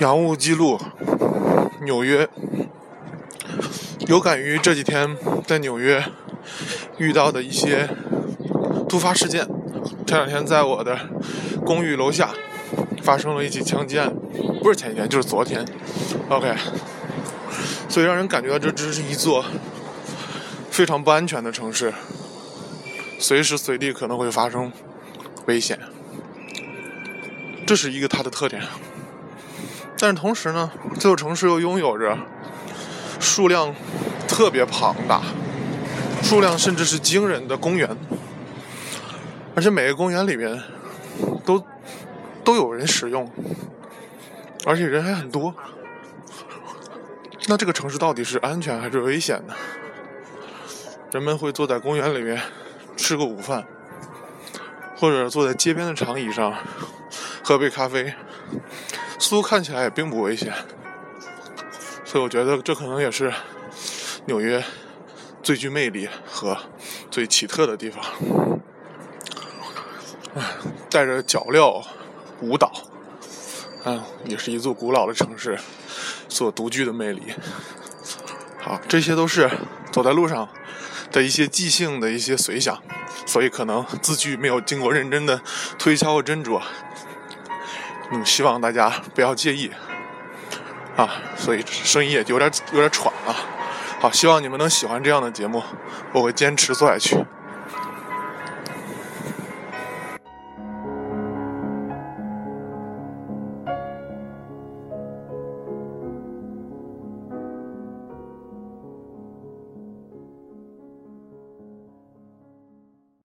洋务记录，纽约。有感于这几天在纽约遇到的一些突发事件。前两天在我的公寓楼下发生了一起枪击案，不是前几天就是昨天。OK，所以让人感觉到这只是一座非常不安全的城市，随时随地可能会发生危险。这是一个它的特点。但是同时呢，这座城市又拥有着数量特别庞大、数量甚至是惊人的公园，而且每个公园里面都都有人使用，而且人还很多。那这个城市到底是安全还是危险呢？人们会坐在公园里面吃个午饭，或者坐在街边的长椅上喝杯咖啡。似乎看起来也并不危险，所以我觉得这可能也是纽约最具魅力和最奇特的地方。唉，带着脚镣舞蹈，嗯，也是一座古老的城市所独具的魅力。好，这些都是走在路上的一些即兴的一些随想，所以可能字句没有经过认真的推敲和斟酌。嗯，希望大家不要介意啊，所以声音也有点有点喘啊。好，希望你们能喜欢这样的节目，我会坚持做下去。